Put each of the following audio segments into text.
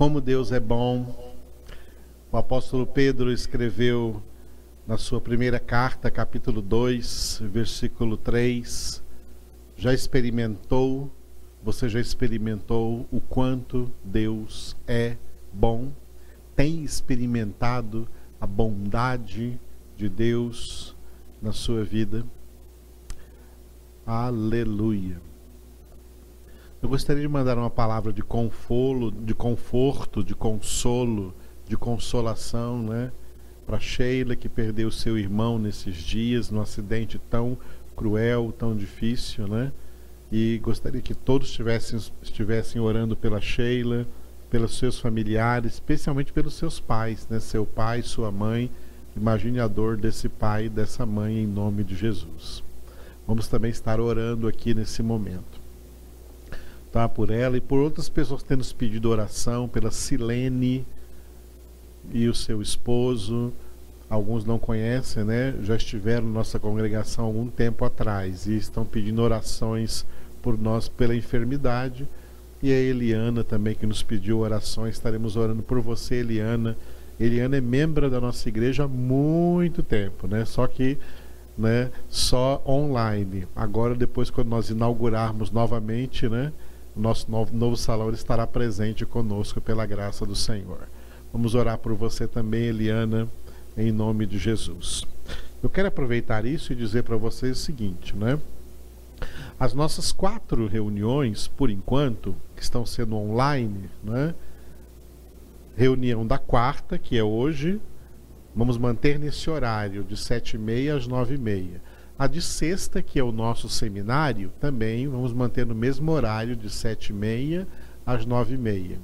Como Deus é bom. O apóstolo Pedro escreveu na sua primeira carta, capítulo 2, versículo 3, já experimentou, você já experimentou o quanto Deus é bom? Tem experimentado a bondade de Deus na sua vida? Aleluia. Eu gostaria de mandar uma palavra de de conforto, de consolo, de consolação, né? Para Sheila que perdeu seu irmão nesses dias, num acidente tão cruel, tão difícil, né? E gostaria que todos estivessem, estivessem orando pela Sheila, pelos seus familiares, especialmente pelos seus pais, né? Seu pai, sua mãe. Imagine a dor desse pai e dessa mãe em nome de Jesus. Vamos também estar orando aqui nesse momento tá? Por ela e por outras pessoas que têm nos pedido oração, pela Silene e o seu esposo. Alguns não conhecem, né? Já estiveram na nossa congregação algum tempo atrás e estão pedindo orações por nós pela enfermidade. E a Eliana também que nos pediu orações, estaremos orando por você, Eliana. Eliana é membro da nossa igreja há muito tempo, né? Só que né, só online. Agora depois quando nós inaugurarmos novamente, né, o nosso novo, novo salão estará presente conosco pela graça do Senhor. Vamos orar por você também, Eliana, em nome de Jesus. Eu quero aproveitar isso e dizer para vocês o seguinte, né? As nossas quatro reuniões, por enquanto, que estão sendo online, né? Reunião da quarta, que é hoje, vamos manter nesse horário de sete e meia às nove e meia. A de sexta, que é o nosso seminário, também vamos manter no mesmo horário, de sete e meia às nove e meia.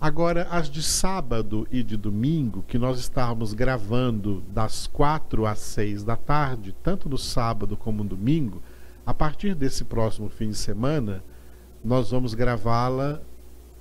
Agora, as de sábado e de domingo, que nós estávamos gravando das quatro às seis da tarde, tanto no sábado como no domingo, a partir desse próximo fim de semana, nós vamos gravá-la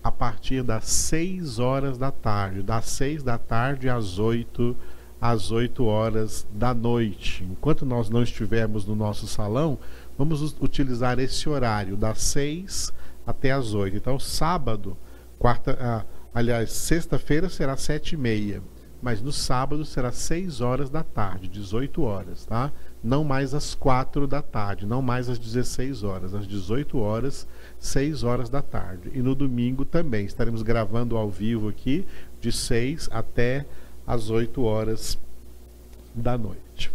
a partir das seis horas da tarde, das seis da tarde às oito às 8 horas da noite. Enquanto nós não estivermos no nosso salão, vamos utilizar esse horário das 6 até as 8. Então, sábado, quarta, ah, aliás, sexta-feira será 7 e meia, mas no sábado será 6 horas da tarde, 18 horas, tá? Não mais às 4 da tarde, não mais às 16 horas, às 18 horas, 6 horas da tarde. E no domingo também estaremos gravando ao vivo aqui de 6 até às 8 horas da noite.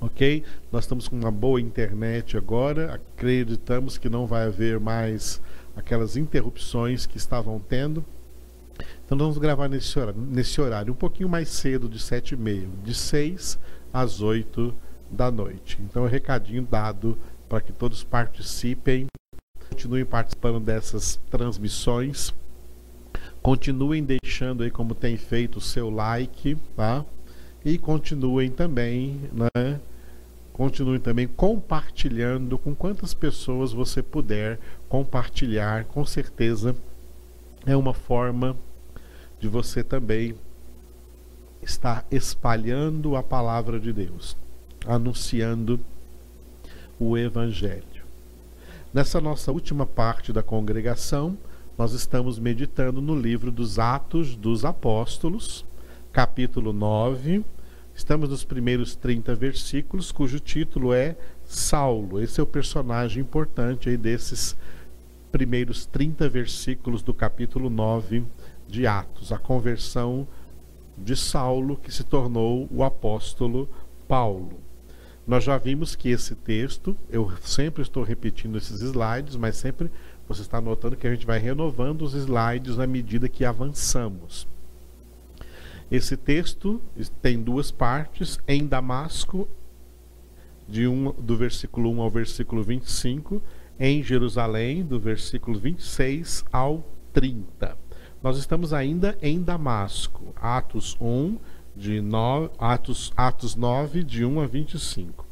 Ok? Nós estamos com uma boa internet agora, acreditamos que não vai haver mais aquelas interrupções que estavam tendo. Então vamos gravar nesse horário, nesse horário um pouquinho mais cedo, de 7 e meia, de 6 às 8 da noite. Então é recadinho dado para que todos participem, continuem participando dessas transmissões Continuem deixando aí como tem feito o seu like, tá? E continuem também, né? Continuem também compartilhando com quantas pessoas você puder compartilhar, com certeza é uma forma de você também estar espalhando a palavra de Deus, anunciando o evangelho. Nessa nossa última parte da congregação, nós estamos meditando no livro dos Atos dos Apóstolos, capítulo 9. Estamos nos primeiros 30 versículos, cujo título é Saulo. Esse é o personagem importante aí desses primeiros 30 versículos do capítulo 9 de Atos, a conversão de Saulo, que se tornou o apóstolo Paulo. Nós já vimos que esse texto, eu sempre estou repetindo esses slides, mas sempre você está notando que a gente vai renovando os slides à medida que avançamos. Esse texto tem duas partes, em Damasco, de um, do versículo 1 ao versículo 25, em Jerusalém, do versículo 26 ao 30. Nós estamos ainda em Damasco, Atos 1, de no, Atos, Atos 9, de 1 a 25.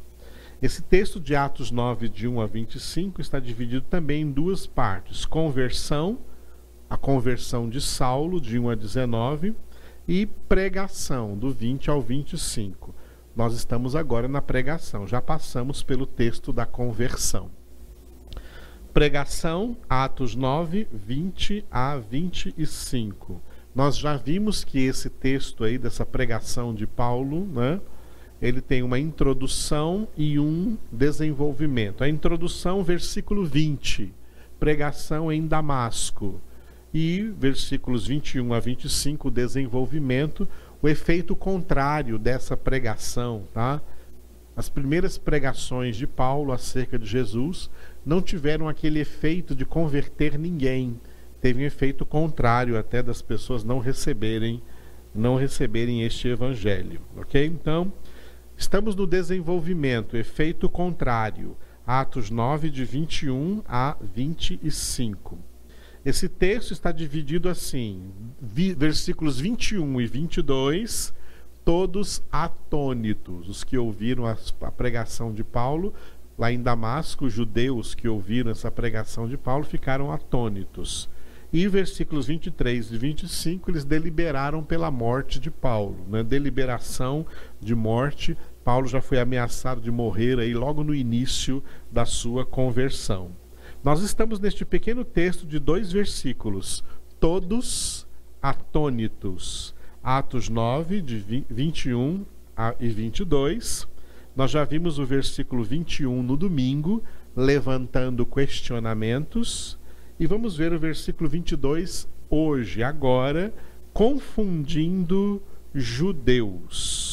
Esse texto de Atos 9, de 1 a 25, está dividido também em duas partes: conversão, a conversão de Saulo, de 1 a 19, e pregação, do 20 ao 25. Nós estamos agora na pregação, já passamos pelo texto da conversão. Pregação, Atos 9, 20 a 25. Nós já vimos que esse texto aí, dessa pregação de Paulo, né? Ele tem uma introdução e um desenvolvimento. A introdução, versículo 20, pregação em Damasco. E versículos 21 a 25, desenvolvimento, o efeito contrário dessa pregação, tá? As primeiras pregações de Paulo acerca de Jesus não tiveram aquele efeito de converter ninguém. Teve um efeito contrário até das pessoas não receberem não receberem este evangelho, OK? Então, estamos no desenvolvimento, efeito contrário. Atos 9 de 21 a 25. Esse texto está dividido assim: versículos 21 e 22, todos atônitos. Os que ouviram a, a pregação de Paulo lá em Damasco, os judeus que ouviram essa pregação de Paulo ficaram atônitos. E versículos 23 e 25, eles deliberaram pela morte de Paulo, né? deliberação de morte. Paulo já foi ameaçado de morrer aí logo no início da sua conversão. Nós estamos neste pequeno texto de dois versículos, todos atônitos. Atos 9, de 21 e 22 nós já vimos o versículo 21 no domingo, levantando questionamentos. E vamos ver o versículo 22 hoje, agora, confundindo judeus.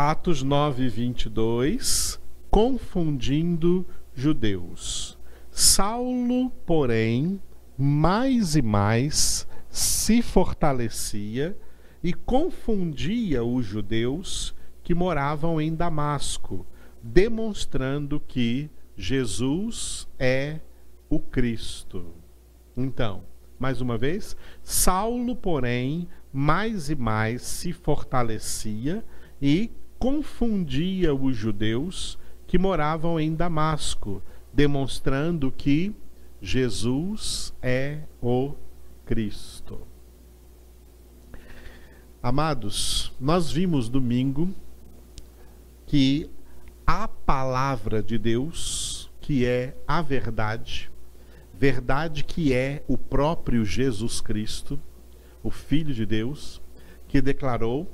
Atos 9, 22, confundindo judeus. Saulo, porém, mais e mais se fortalecia e confundia os judeus que moravam em Damasco, demonstrando que Jesus é o Cristo. Então, mais uma vez, Saulo, porém, mais e mais se fortalecia e confundia os judeus que moravam em Damasco, demonstrando que Jesus é o Cristo. Amados, nós vimos domingo que a palavra de Deus, que é a verdade, verdade que é o próprio Jesus Cristo, o Filho de Deus, que declarou,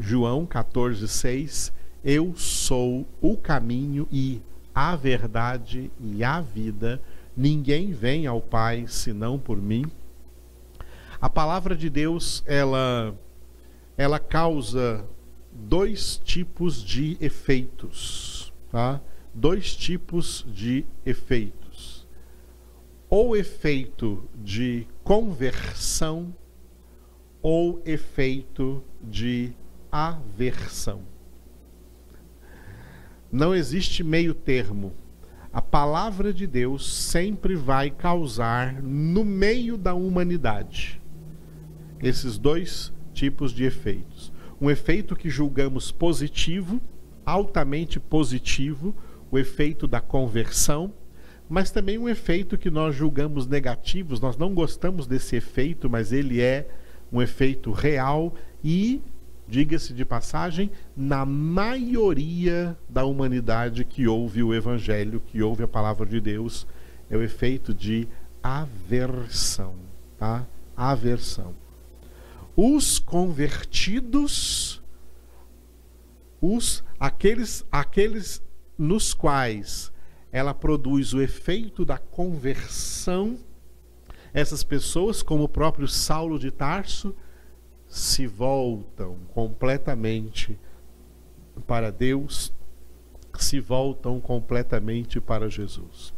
João 14,6: Eu sou o caminho e a verdade e a vida, ninguém vem ao Pai senão por mim. A palavra de Deus, ela, ela causa dois tipos de efeitos, tá? Dois tipos de efeitos. Ou efeito de conversão ou efeito de aversão. Não existe meio termo. A palavra de Deus sempre vai causar no meio da humanidade esses dois tipos de efeitos um efeito que julgamos positivo, altamente positivo, o efeito da conversão, mas também um efeito que nós julgamos negativos, nós não gostamos desse efeito, mas ele é um efeito real e, diga-se de passagem, na maioria da humanidade que ouve o evangelho, que ouve a palavra de Deus, é o efeito de aversão, tá? Aversão os convertidos, os aqueles aqueles nos quais ela produz o efeito da conversão, essas pessoas, como o próprio Saulo de Tarso, se voltam completamente para Deus, se voltam completamente para Jesus.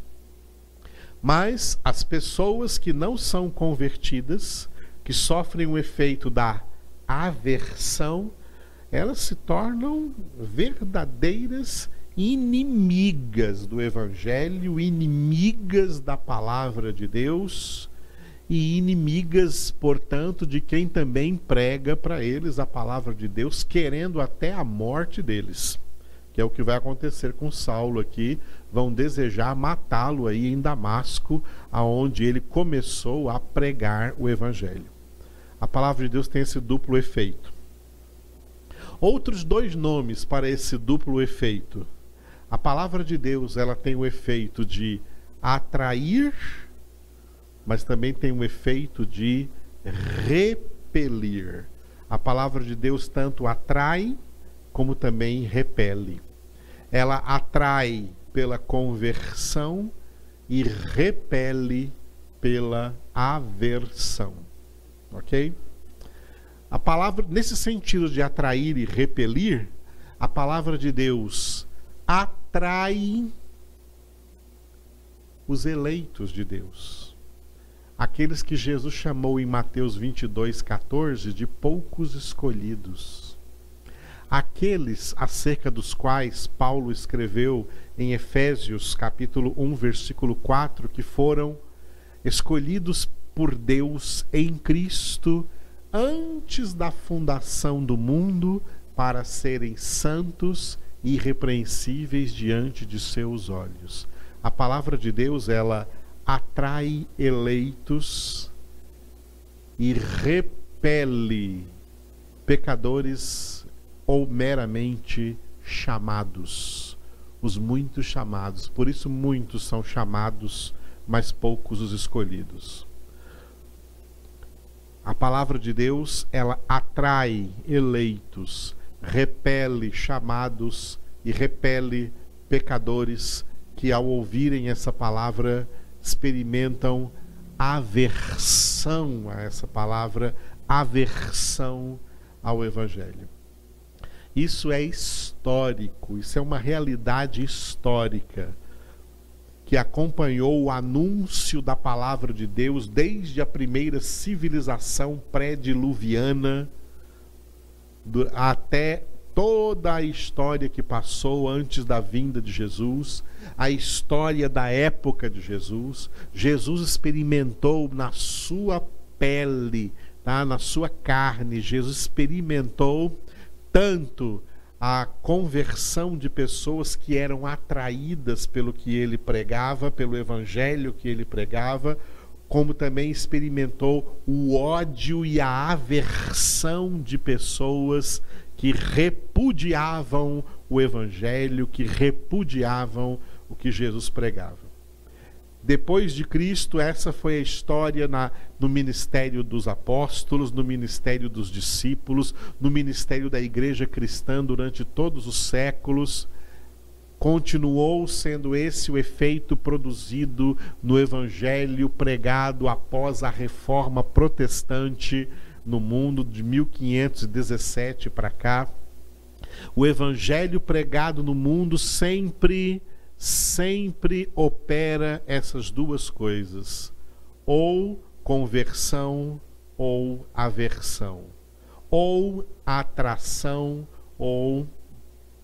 Mas as pessoas que não são convertidas, que sofrem o efeito da aversão, elas se tornam verdadeiras inimigas do Evangelho, inimigas da palavra de Deus e inimigas, portanto, de quem também prega para eles a palavra de Deus, querendo até a morte deles. Que é o que vai acontecer com Saulo aqui. Vão desejar matá-lo aí em Damasco, aonde ele começou a pregar o evangelho a palavra de Deus tem esse duplo efeito. Outros dois nomes para esse duplo efeito. A palavra de Deus, ela tem o efeito de atrair, mas também tem um efeito de repelir. A palavra de Deus tanto atrai como também repele. Ela atrai pela conversão e repele pela aversão. Ok? A palavra, nesse sentido de atrair e repelir, a palavra de Deus atrai os eleitos de Deus. Aqueles que Jesus chamou em Mateus 22, 14 de poucos escolhidos. Aqueles acerca dos quais Paulo escreveu em Efésios capítulo 1, versículo 4, que foram escolhidos por Deus em Cristo antes da fundação do mundo para serem santos e irrepreensíveis diante de seus olhos. A palavra de Deus, ela atrai eleitos e repele pecadores ou meramente chamados, os muitos chamados. Por isso muitos são chamados, mas poucos os escolhidos. A palavra de Deus, ela atrai eleitos, repele chamados e repele pecadores que ao ouvirem essa palavra experimentam aversão a essa palavra, aversão ao evangelho. Isso é histórico, isso é uma realidade histórica que acompanhou o anúncio da palavra de Deus desde a primeira civilização pré-diluviana até toda a história que passou antes da vinda de Jesus, a história da época de Jesus. Jesus experimentou na sua pele, tá? na sua carne, Jesus experimentou tanto a conversão de pessoas que eram atraídas pelo que ele pregava, pelo evangelho que ele pregava, como também experimentou o ódio e a aversão de pessoas que repudiavam o evangelho, que repudiavam o que Jesus pregava. Depois de Cristo, essa foi a história na, no ministério dos apóstolos, no ministério dos discípulos, no ministério da igreja cristã durante todos os séculos. Continuou sendo esse o efeito produzido no evangelho pregado após a reforma protestante no mundo de 1517 para cá. O evangelho pregado no mundo sempre sempre opera essas duas coisas, ou conversão ou aversão, ou atração ou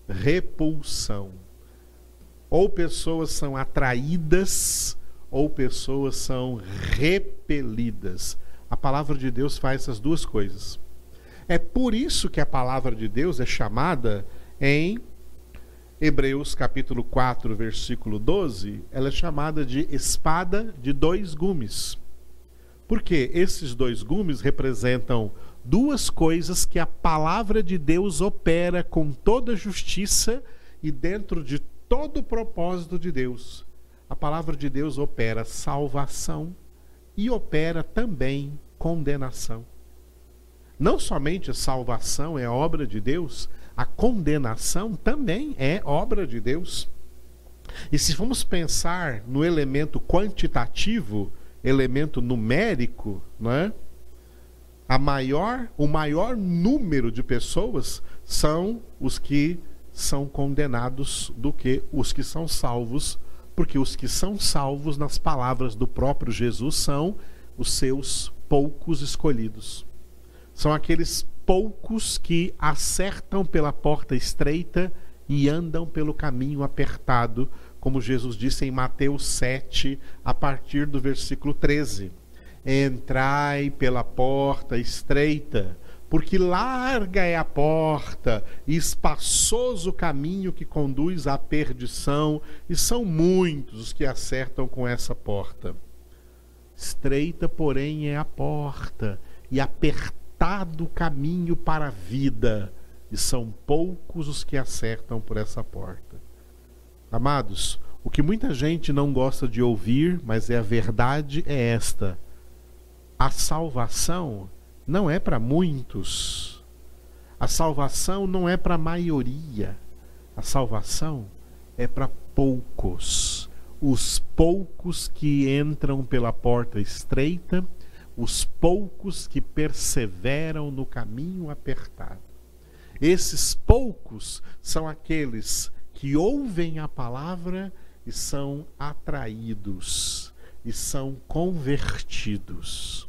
repulsão. Ou pessoas são atraídas ou pessoas são repelidas. A palavra de Deus faz essas duas coisas. É por isso que a palavra de Deus é chamada em Hebreus capítulo 4, versículo 12, ela é chamada de espada de dois gumes. Porque esses dois gumes representam duas coisas que a palavra de Deus opera com toda justiça e dentro de todo o propósito de Deus. A palavra de Deus opera salvação e opera também condenação. Não somente a salvação é obra de Deus, a condenação também é obra de Deus. E se formos pensar no elemento quantitativo, elemento numérico, não é? A maior, o maior número de pessoas são os que são condenados do que os que são salvos, porque os que são salvos, nas palavras do próprio Jesus, são os seus poucos escolhidos. São aqueles poucos que acertam pela porta estreita e andam pelo caminho apertado, como Jesus disse em Mateus 7, a partir do versículo 13. Entrai pela porta estreita, porque larga é a porta e espaçoso o caminho que conduz à perdição, e são muitos os que acertam com essa porta. Estreita, porém, é a porta, e apertada apertado caminho para a vida, e são poucos os que acertam por essa porta. Amados, O que muita gente não gosta de ouvir, mas é a verdade é esta: a salvação não é para muitos. A salvação não é para a maioria. A salvação é para poucos. Os poucos que entram pela porta estreita, os poucos que perseveram no caminho apertado. Esses poucos são aqueles que ouvem a palavra e são atraídos e são convertidos.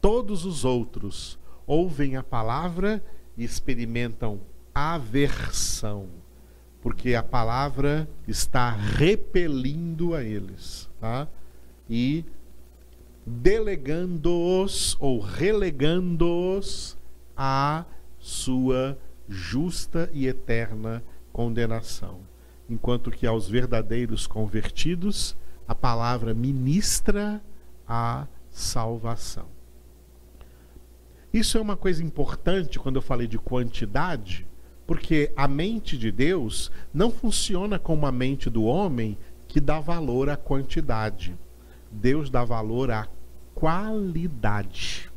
Todos os outros ouvem a palavra e experimentam aversão, porque a palavra está repelindo a eles, tá? E delegando-os ou relegando-os à sua justa e eterna condenação. Enquanto que aos verdadeiros convertidos, a palavra ministra a salvação. Isso é uma coisa importante quando eu falei de quantidade, porque a mente de Deus não funciona como a mente do homem que dá valor à quantidade. Deus dá valor à qualidade.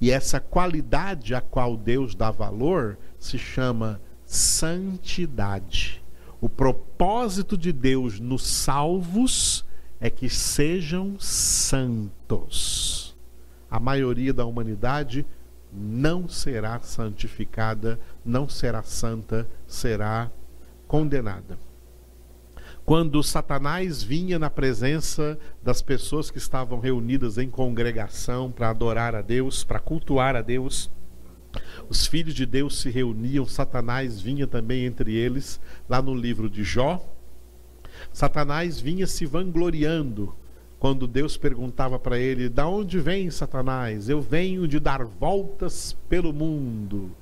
E essa qualidade a qual Deus dá valor se chama santidade. O propósito de Deus nos salvos é que sejam santos. A maioria da humanidade não será santificada, não será santa, será condenada. Quando Satanás vinha na presença das pessoas que estavam reunidas em congregação para adorar a Deus, para cultuar a Deus, os filhos de Deus se reuniam, Satanás vinha também entre eles, lá no livro de Jó. Satanás vinha se vangloriando quando Deus perguntava para ele: Da onde vem Satanás? Eu venho de dar voltas pelo mundo.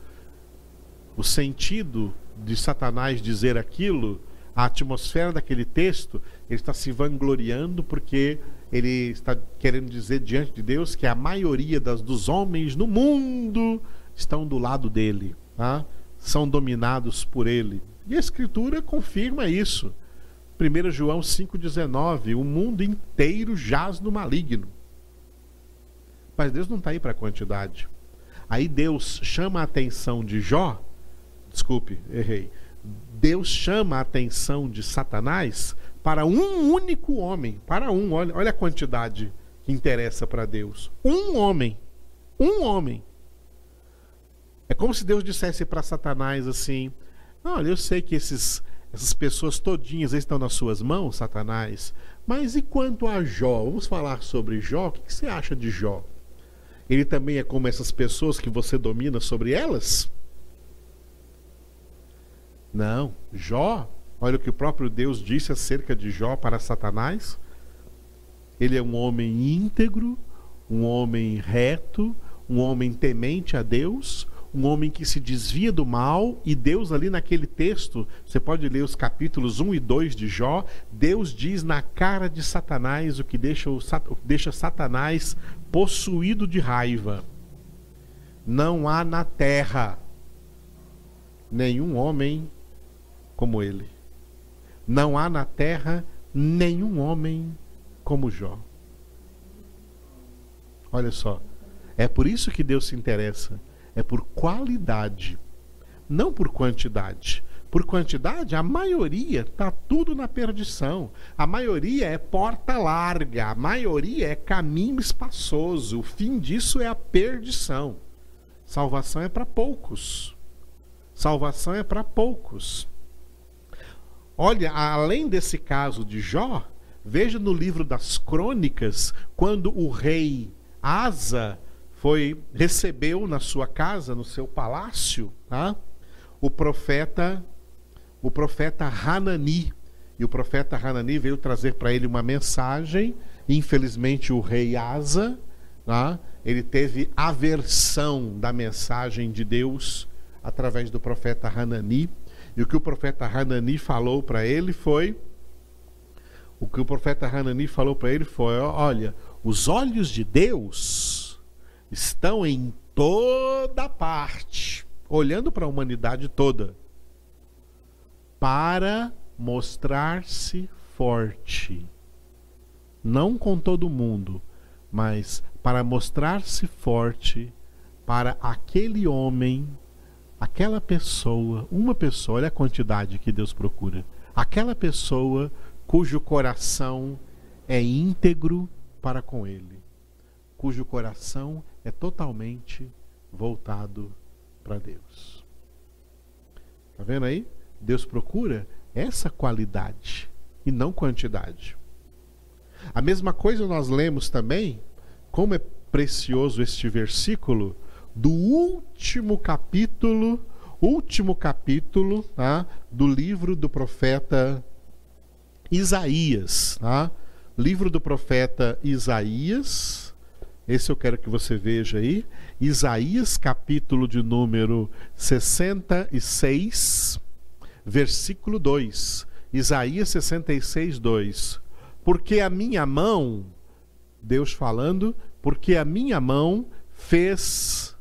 O sentido de Satanás dizer aquilo, a atmosfera daquele texto, ele está se vangloriando porque ele está querendo dizer diante de Deus que a maioria das, dos homens no mundo estão do lado dele, tá? são dominados por ele. E a Escritura confirma isso. 1 João 5,19: O mundo inteiro jaz no maligno. Mas Deus não está aí para a quantidade. Aí Deus chama a atenção de Jó, desculpe, errei. Deus chama a atenção de Satanás para um único homem, para um, olha, olha a quantidade que interessa para Deus. Um homem, um homem. É como se Deus dissesse para Satanás assim: Olha, eu sei que esses, essas pessoas todinhas estão nas suas mãos, Satanás, mas e quanto a Jó? Vamos falar sobre Jó? O que você acha de Jó? Ele também é como essas pessoas que você domina sobre elas? Não, Jó, olha o que o próprio Deus disse acerca de Jó para Satanás. Ele é um homem íntegro, um homem reto, um homem temente a Deus, um homem que se desvia do mal, e Deus, ali naquele texto, você pode ler os capítulos 1 e 2 de Jó, Deus diz na cara de Satanás o que deixa, o, deixa Satanás possuído de raiva. Não há na terra nenhum homem como ele. Não há na terra nenhum homem como Jó. Olha só. É por isso que Deus se interessa é por qualidade, não por quantidade. Por quantidade, a maioria está tudo na perdição. A maioria é porta larga, a maioria é caminho espaçoso. O fim disso é a perdição. Salvação é para poucos. Salvação é para poucos. Olha, além desse caso de Jó, veja no livro das Crônicas, quando o rei Asa foi recebeu na sua casa, no seu palácio, tá? o profeta o profeta Hanani. E o profeta Hanani veio trazer para ele uma mensagem. Infelizmente o rei Asa, tá? ele teve aversão da mensagem de Deus através do profeta Hanani. E o que o profeta Hanani falou para ele foi o que o profeta Hanani falou para ele foi: olha, os olhos de Deus estão em toda parte, olhando para a humanidade toda, para mostrar-se forte. Não com todo mundo, mas para mostrar-se forte para aquele homem, aquela pessoa, uma pessoa, olha a quantidade que Deus procura. Aquela pessoa cujo coração é íntegro para com ele, cujo coração é totalmente voltado para Deus. Tá vendo aí? Deus procura essa qualidade e não quantidade. A mesma coisa nós lemos também, como é precioso este versículo do último capítulo, último capítulo, tá? do livro do profeta Isaías, tá? Livro do profeta Isaías. Esse eu quero que você veja aí. Isaías, capítulo de número 66, versículo 2. Isaías 66, 2. Porque a minha mão, Deus falando, porque a minha mão fez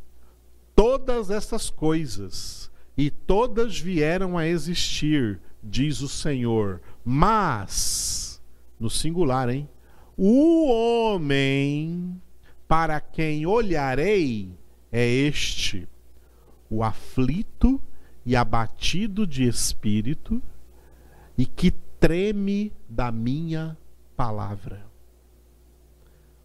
todas essas coisas, e todas vieram a existir, diz o Senhor. Mas, no singular, hein? O homem para quem olharei é este, o aflito e abatido de espírito, e que treme da minha palavra.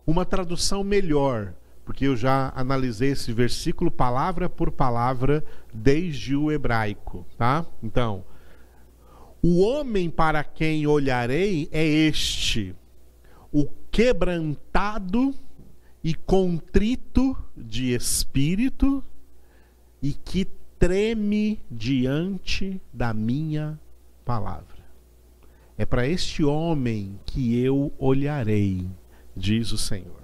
Uma tradução melhor, porque eu já analisei esse versículo palavra por palavra desde o hebraico, tá? Então, o homem para quem olharei é este, o quebrantado e contrito de espírito e que treme diante da minha palavra. É para este homem que eu olharei, diz o Senhor.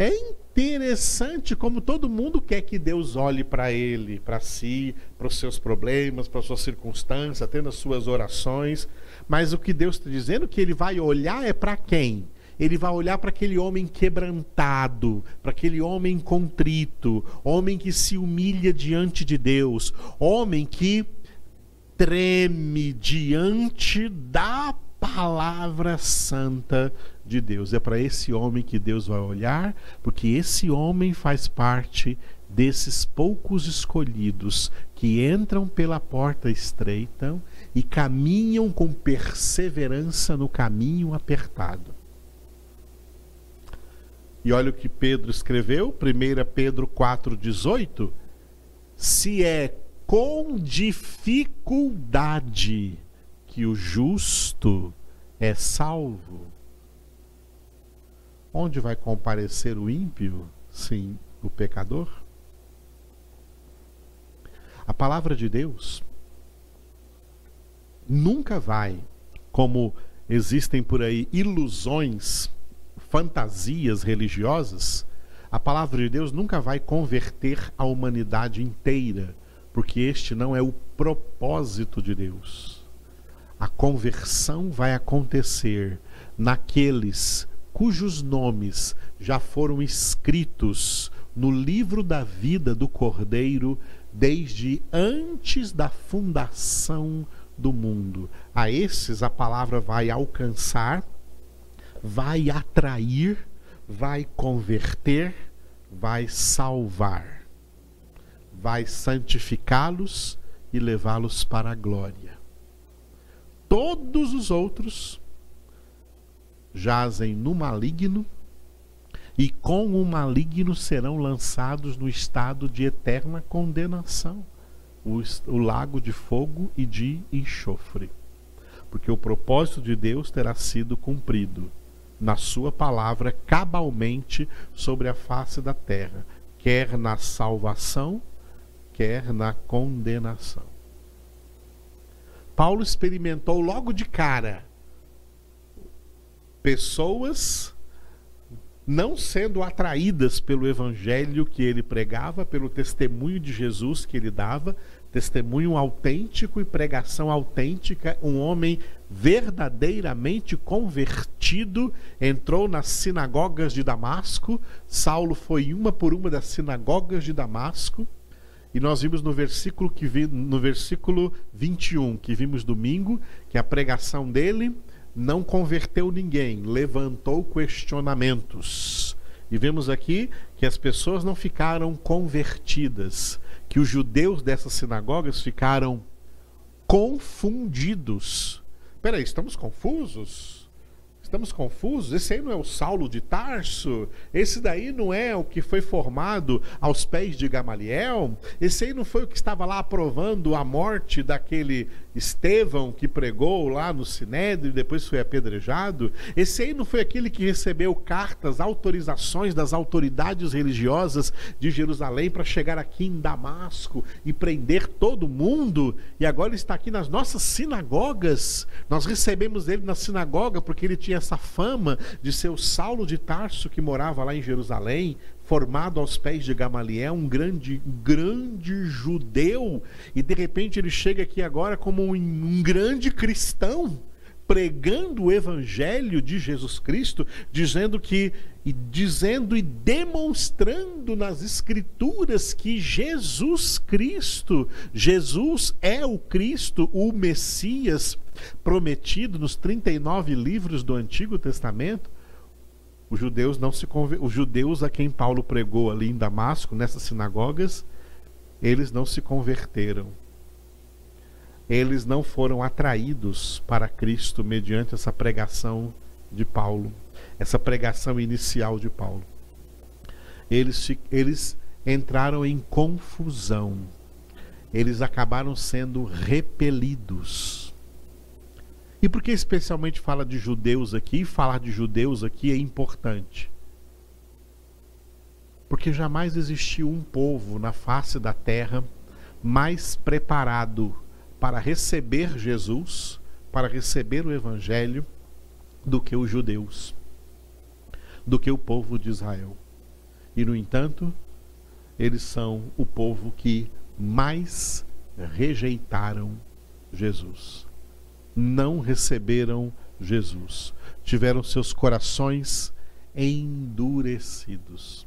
É interessante como todo mundo quer que Deus olhe para ele, para si, para os seus problemas, para as suas circunstâncias, atenda as suas orações. Mas o que Deus está dizendo que ele vai olhar é para quem? Ele vai olhar para aquele homem quebrantado, para aquele homem contrito, homem que se humilha diante de Deus, homem que treme diante da palavra santa de Deus. É para esse homem que Deus vai olhar, porque esse homem faz parte desses poucos escolhidos que entram pela porta estreita e caminham com perseverança no caminho apertado. E olha o que Pedro escreveu, 1 Pedro 4,18: se é com dificuldade que o justo é salvo. Onde vai comparecer o ímpio? Sim, o pecador. A palavra de Deus nunca vai, como existem por aí ilusões, fantasias religiosas, a palavra de Deus nunca vai converter a humanidade inteira porque este não é o propósito de Deus. A conversão vai acontecer naqueles cujos nomes já foram escritos no livro da vida do Cordeiro desde antes da fundação do mundo. A esses a palavra vai alcançar, vai atrair, vai converter, vai salvar vai santificá-los e levá-los para a glória. Todos os outros jazem no maligno e com o maligno serão lançados no estado de eterna condenação o, o lago de fogo e de enxofre. Porque o propósito de Deus terá sido cumprido na Sua palavra cabalmente sobre a face da terra, quer na salvação, quer na condenação. Paulo experimentou logo de cara pessoas não sendo atraídas pelo evangelho que ele pregava, pelo testemunho de Jesus que ele dava, testemunho autêntico e pregação autêntica, um homem verdadeiramente convertido, entrou nas sinagogas de Damasco. Saulo foi uma por uma das sinagogas de Damasco E nós vimos no versículo que vi, no versículo 21, que vimos domingo, que a pregação dele não converteu ninguém, levantou questionamentos. E vemos aqui que as pessoas não ficaram convertidas, que os judeus dessas sinagogas ficaram confundidos. Peraí, estamos confusos? Estamos confusos? Esse aí não é o Saulo de Tarso? Esse daí não é o que foi formado aos pés de Gamaliel? Esse aí não foi o que estava lá aprovando a morte daquele Estevão que pregou lá no Sinédrio e depois foi apedrejado? Esse aí não foi aquele que recebeu cartas, autorizações das autoridades religiosas de Jerusalém para chegar aqui em Damasco e prender todo mundo? E agora está aqui nas nossas sinagogas. Nós recebemos ele na sinagoga porque ele tinha essa fama de ser o Saulo de Tarso que morava lá em Jerusalém, formado aos pés de Gamaliel, um grande, grande judeu, e de repente ele chega aqui agora como um, um grande cristão pregando o evangelho de Jesus Cristo, dizendo que e dizendo e demonstrando nas escrituras que Jesus Cristo, Jesus é o Cristo, o Messias prometido nos 39 livros do Antigo Testamento. Os judeus não se conver... os judeus a quem Paulo pregou ali em Damasco, nessas sinagogas, eles não se converteram eles não foram atraídos para Cristo mediante essa pregação de Paulo, essa pregação inicial de Paulo. Eles, eles entraram em confusão, eles acabaram sendo repelidos. E por que especialmente fala de judeus aqui? Falar de judeus aqui é importante. Porque jamais existiu um povo na face da terra mais preparado para receber Jesus, para receber o Evangelho, do que os judeus, do que o povo de Israel. E, no entanto, eles são o povo que mais rejeitaram Jesus. Não receberam Jesus. Tiveram seus corações endurecidos.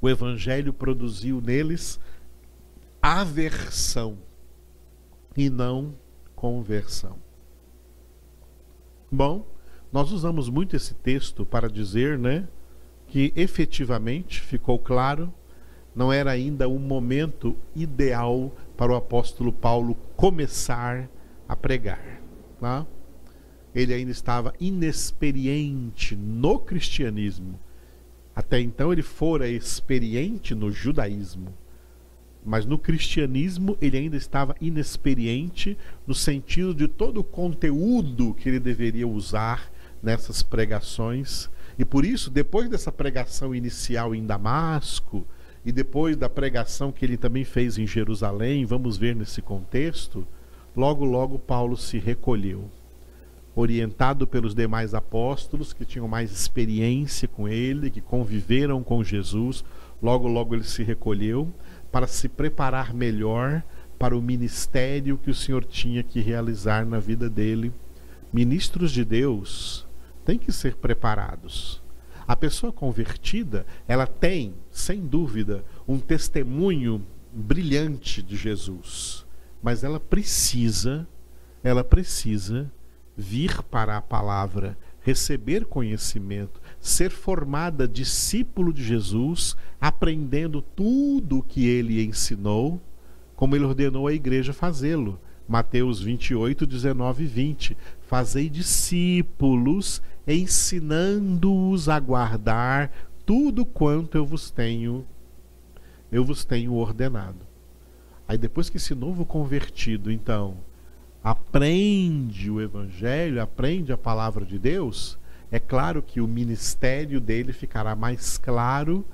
O Evangelho produziu neles aversão e não conversão. Bom, nós usamos muito esse texto para dizer, né, que efetivamente ficou claro, não era ainda o momento ideal para o apóstolo Paulo começar a pregar. Tá? Ele ainda estava inexperiente no cristianismo. Até então ele fora experiente no judaísmo. Mas no cristianismo ele ainda estava inexperiente no sentido de todo o conteúdo que ele deveria usar nessas pregações. E por isso, depois dessa pregação inicial em Damasco, e depois da pregação que ele também fez em Jerusalém, vamos ver nesse contexto, logo logo Paulo se recolheu, orientado pelos demais apóstolos que tinham mais experiência com ele, que conviveram com Jesus, logo logo ele se recolheu para se preparar melhor para o ministério que o Senhor tinha que realizar na vida dele. Ministros de Deus têm que ser preparados. A pessoa convertida, ela tem, sem dúvida, um testemunho brilhante de Jesus, mas ela precisa, ela precisa vir para a palavra, receber conhecimento, ser formada discípulo de Jesus, aprendendo tudo o que ele ensinou, como ele ordenou à igreja fazê-lo. Mateus 28, 19 e 20. Fazei discípulos, ensinando-os a guardar tudo quanto eu vos tenho eu vos tenho ordenado. Aí depois que esse novo convertido, então, aprende o evangelho, aprende a palavra de Deus, é claro que o ministério dele ficará mais claro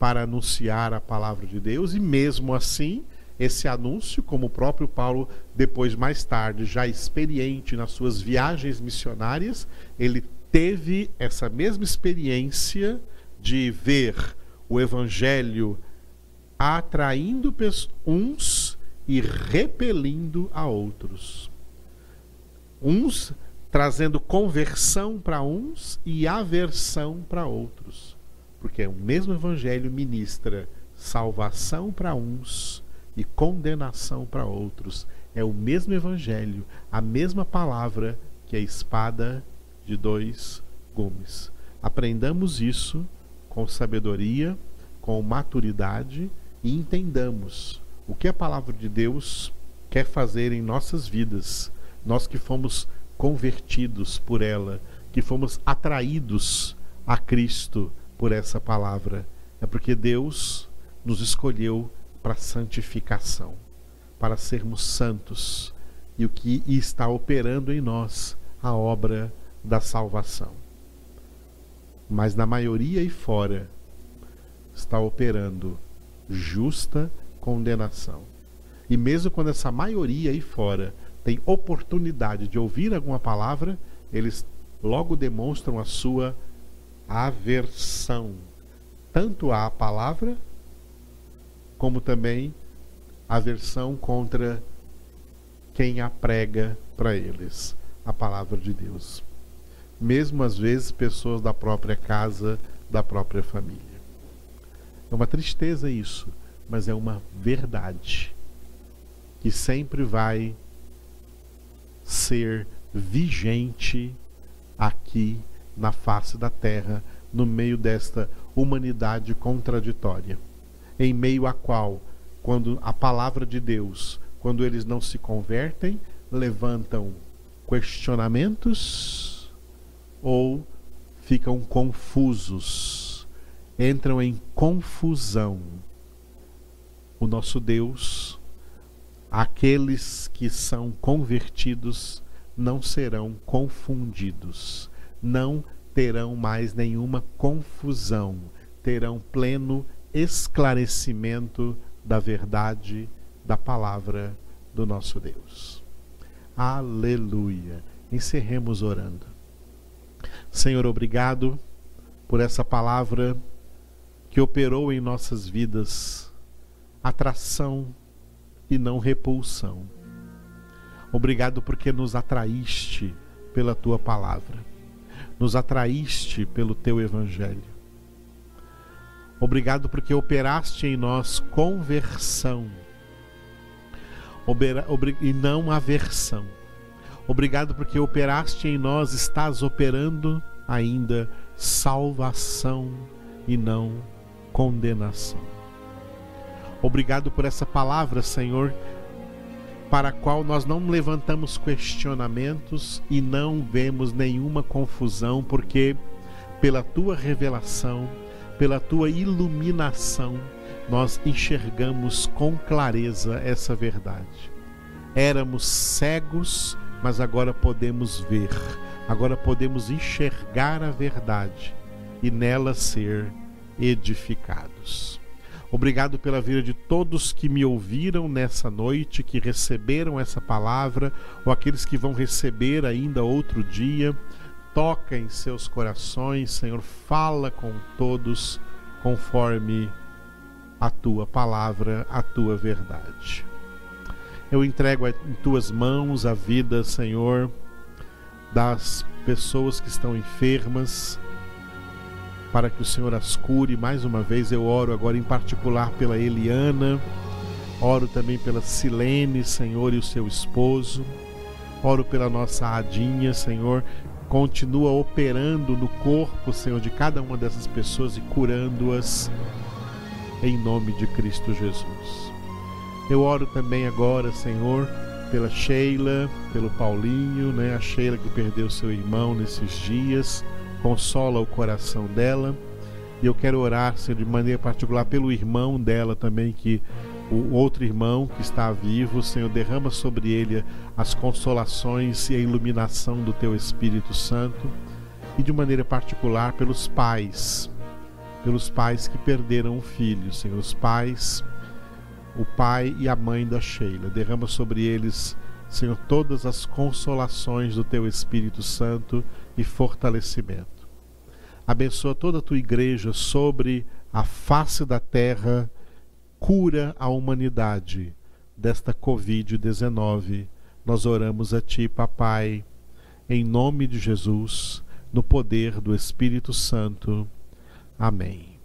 para anunciar a palavra de Deus e mesmo assim esse anúncio, como o próprio Paulo depois mais tarde, já experiente nas suas viagens missionárias, ele teve essa mesma experiência de ver o evangelho atraindo uns e repelindo a outros. Uns trazendo conversão para uns e aversão para outros. Porque o mesmo evangelho ministra salvação para uns e condenação para outros. É o mesmo evangelho, a mesma palavra que a espada de dois gumes. Aprendamos isso com sabedoria, com maturidade e entendamos o que a palavra de Deus quer fazer em nossas vidas, nós que fomos convertidos por ela, que fomos atraídos a Cristo por essa palavra. É porque Deus nos escolheu para santificação, para sermos santos e o que está operando em nós a obra da salvação. Mas na maioria e fora está operando justa condenação. E mesmo quando essa maioria aí fora tem oportunidade de ouvir alguma palavra, eles logo demonstram a sua aversão tanto à palavra como também aversão contra quem a prega para eles, a palavra de Deus. Mesmo às vezes pessoas da própria casa, da própria família. É uma tristeza isso, mas é uma verdade que sempre vai ser vigente aqui na face da terra, no meio desta humanidade contraditória em meio à qual, quando a palavra de Deus, quando eles não se convertem, levantam questionamentos ou ficam confusos, entram em confusão. O nosso Deus, aqueles que são convertidos não serão confundidos, não terão mais nenhuma confusão, terão pleno esclarecimento da verdade da palavra do nosso Deus. Aleluia. Encerremos orando. Senhor, obrigado por essa palavra que operou em nossas vidas atração e não repulsão. Obrigado porque nos atraíste pela tua palavra, nos atraíste pelo teu evangelho. Obrigado porque operaste em nós conversão e não aversão. Obrigado porque operaste em nós, estás operando ainda salvação e não condenação. Obrigado por essa palavra, Senhor, para a qual nós não levantamos questionamentos e não vemos nenhuma confusão, porque pela tua revelação, pela tua iluminação, nós enxergamos com clareza essa verdade. Éramos cegos, mas agora podemos ver, agora podemos enxergar a verdade e nela ser edificados. Obrigado pela vida de todos que me ouviram nessa noite, que receberam essa palavra, ou aqueles que vão receber ainda outro dia toca em seus corações, Senhor, fala com todos conforme a tua palavra, a tua verdade. Eu entrego em tuas mãos a vida, Senhor, das pessoas que estão enfermas, para que o Senhor as cure. Mais uma vez eu oro agora em particular pela Eliana, oro também pela Silene, Senhor, e o seu esposo. Oro pela nossa Adinha, Senhor, continua operando no corpo, Senhor, de cada uma dessas pessoas e curando-as em nome de Cristo Jesus. Eu oro também agora, Senhor, pela Sheila, pelo Paulinho, né? A Sheila que perdeu seu irmão nesses dias, consola o coração dela. E eu quero orar, Senhor, de maneira particular pelo irmão dela também que o outro irmão que está vivo, Senhor, derrama sobre ele as consolações e a iluminação do teu Espírito Santo e de maneira particular pelos pais, pelos pais que perderam o filho, Senhor, os pais, o pai e a mãe da Sheila. Derrama sobre eles, Senhor, todas as consolações do teu Espírito Santo e fortalecimento. Abençoa toda a tua igreja sobre a face da terra cura a humanidade desta Covid-19. Nós oramos a Ti, Papai, em nome de Jesus, no poder do Espírito Santo. Amém.